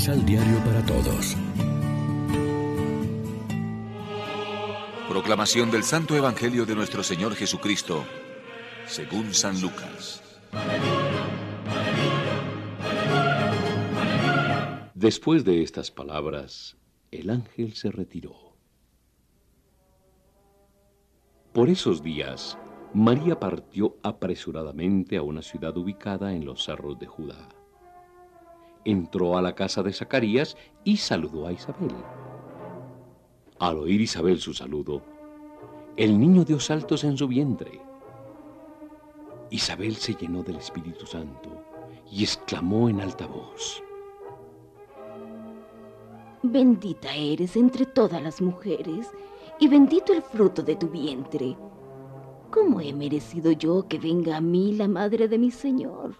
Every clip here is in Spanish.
Misal Diario para Todos. Proclamación del Santo Evangelio de nuestro Señor Jesucristo, según San Lucas. Después de estas palabras, el ángel se retiró. Por esos días, María partió apresuradamente a una ciudad ubicada en los cerros de Judá. Entró a la casa de Zacarías y saludó a Isabel. Al oír Isabel su saludo, el niño dio saltos en su vientre. Isabel se llenó del Espíritu Santo y exclamó en alta voz, Bendita eres entre todas las mujeres, y bendito el fruto de tu vientre. ¿Cómo he merecido yo que venga a mí la madre de mi Señor?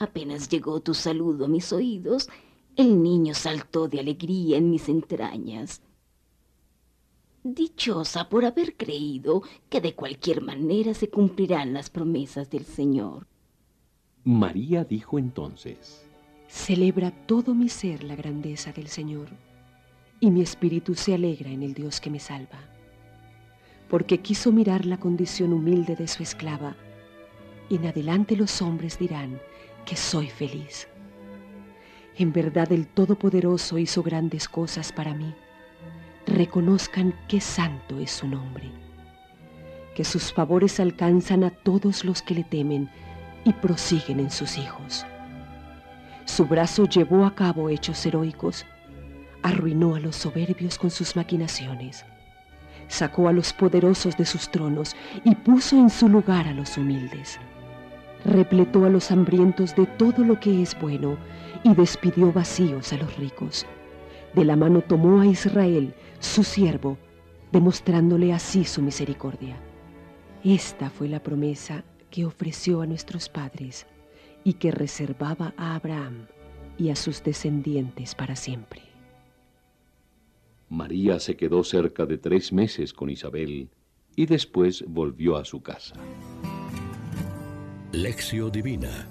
Apenas llegó tu saludo a mis oídos, el niño saltó de alegría en mis entrañas. Dichosa por haber creído que de cualquier manera se cumplirán las promesas del Señor. María dijo entonces, Celebra todo mi ser la grandeza del Señor, y mi espíritu se alegra en el Dios que me salva, porque quiso mirar la condición humilde de su esclava, y en adelante los hombres dirán que soy feliz. En verdad el Todopoderoso hizo grandes cosas para mí. Reconozcan qué santo es su nombre, que sus favores alcanzan a todos los que le temen y prosiguen en sus hijos. Su brazo llevó a cabo hechos heroicos, arruinó a los soberbios con sus maquinaciones, sacó a los poderosos de sus tronos y puso en su lugar a los humildes. Repletó a los hambrientos de todo lo que es bueno y despidió vacíos a los ricos. De la mano tomó a Israel, su siervo, demostrándole así su misericordia. Esta fue la promesa que ofreció a nuestros padres y que reservaba a Abraham y a sus descendientes para siempre. María se quedó cerca de tres meses con Isabel y después volvió a su casa. Lección Divina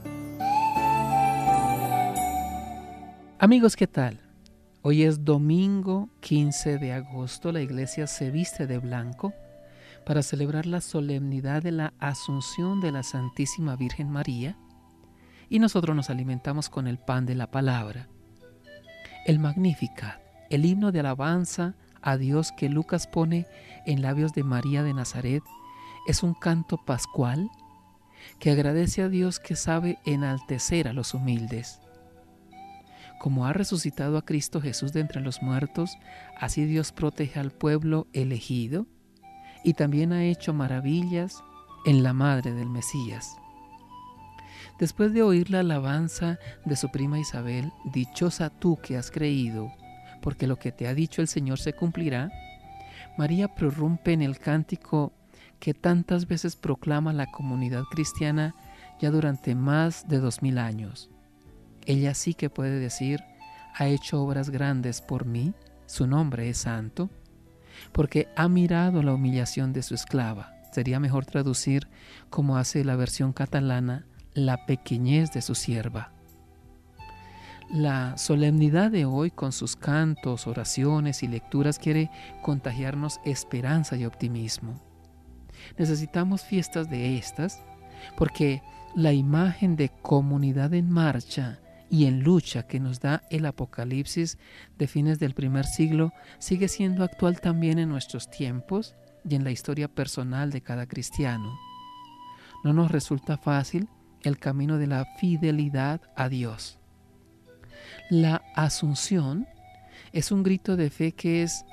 Amigos, ¿qué tal? Hoy es domingo 15 de agosto. La iglesia se viste de blanco para celebrar la solemnidad de la Asunción de la Santísima Virgen María y nosotros nos alimentamos con el pan de la palabra. El Magnificat, el himno de alabanza a Dios que Lucas pone en labios de María de Nazaret, es un canto pascual que agradece a Dios que sabe enaltecer a los humildes. Como ha resucitado a Cristo Jesús de entre los muertos, así Dios protege al pueblo elegido y también ha hecho maravillas en la madre del Mesías. Después de oír la alabanza de su prima Isabel, dichosa tú que has creído, porque lo que te ha dicho el Señor se cumplirá, María prorrumpe en el cántico que tantas veces proclama la comunidad cristiana ya durante más de dos mil años. Ella sí que puede decir, ha hecho obras grandes por mí, su nombre es santo, porque ha mirado la humillación de su esclava. Sería mejor traducir como hace la versión catalana, la pequeñez de su sierva. La solemnidad de hoy con sus cantos, oraciones y lecturas quiere contagiarnos esperanza y optimismo. Necesitamos fiestas de estas porque la imagen de comunidad en marcha y en lucha que nos da el Apocalipsis de fines del primer siglo sigue siendo actual también en nuestros tiempos y en la historia personal de cada cristiano. No nos resulta fácil el camino de la fidelidad a Dios. La asunción es un grito de fe que es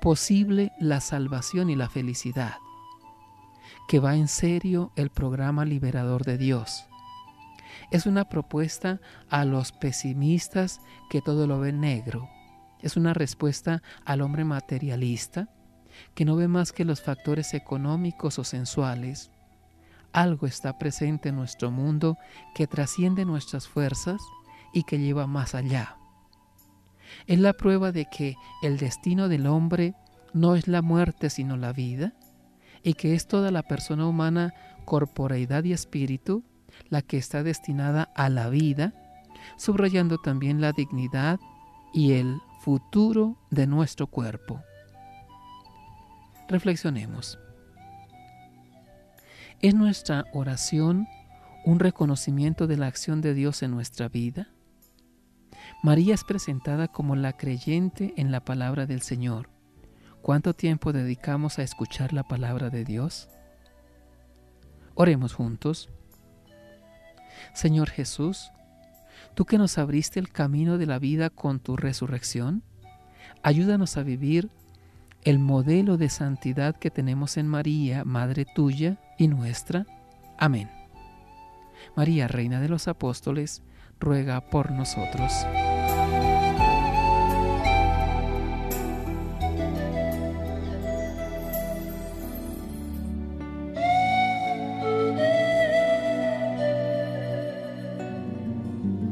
posible la salvación y la felicidad, que va en serio el programa liberador de Dios. Es una propuesta a los pesimistas que todo lo ven negro. Es una respuesta al hombre materialista que no ve más que los factores económicos o sensuales algo está presente en nuestro mundo que trasciende nuestras fuerzas y que lleva más allá. Es la prueba de que el destino del hombre no es la muerte sino la vida y que es toda la persona humana, corporeidad y espíritu, la que está destinada a la vida, subrayando también la dignidad y el futuro de nuestro cuerpo. Reflexionemos. ¿Es nuestra oración un reconocimiento de la acción de Dios en nuestra vida? María es presentada como la creyente en la palabra del Señor. ¿Cuánto tiempo dedicamos a escuchar la palabra de Dios? Oremos juntos. Señor Jesús, tú que nos abriste el camino de la vida con tu resurrección, ayúdanos a vivir el modelo de santidad que tenemos en María, Madre tuya y nuestra. Amén. María, Reina de los Apóstoles, ruega por nosotros.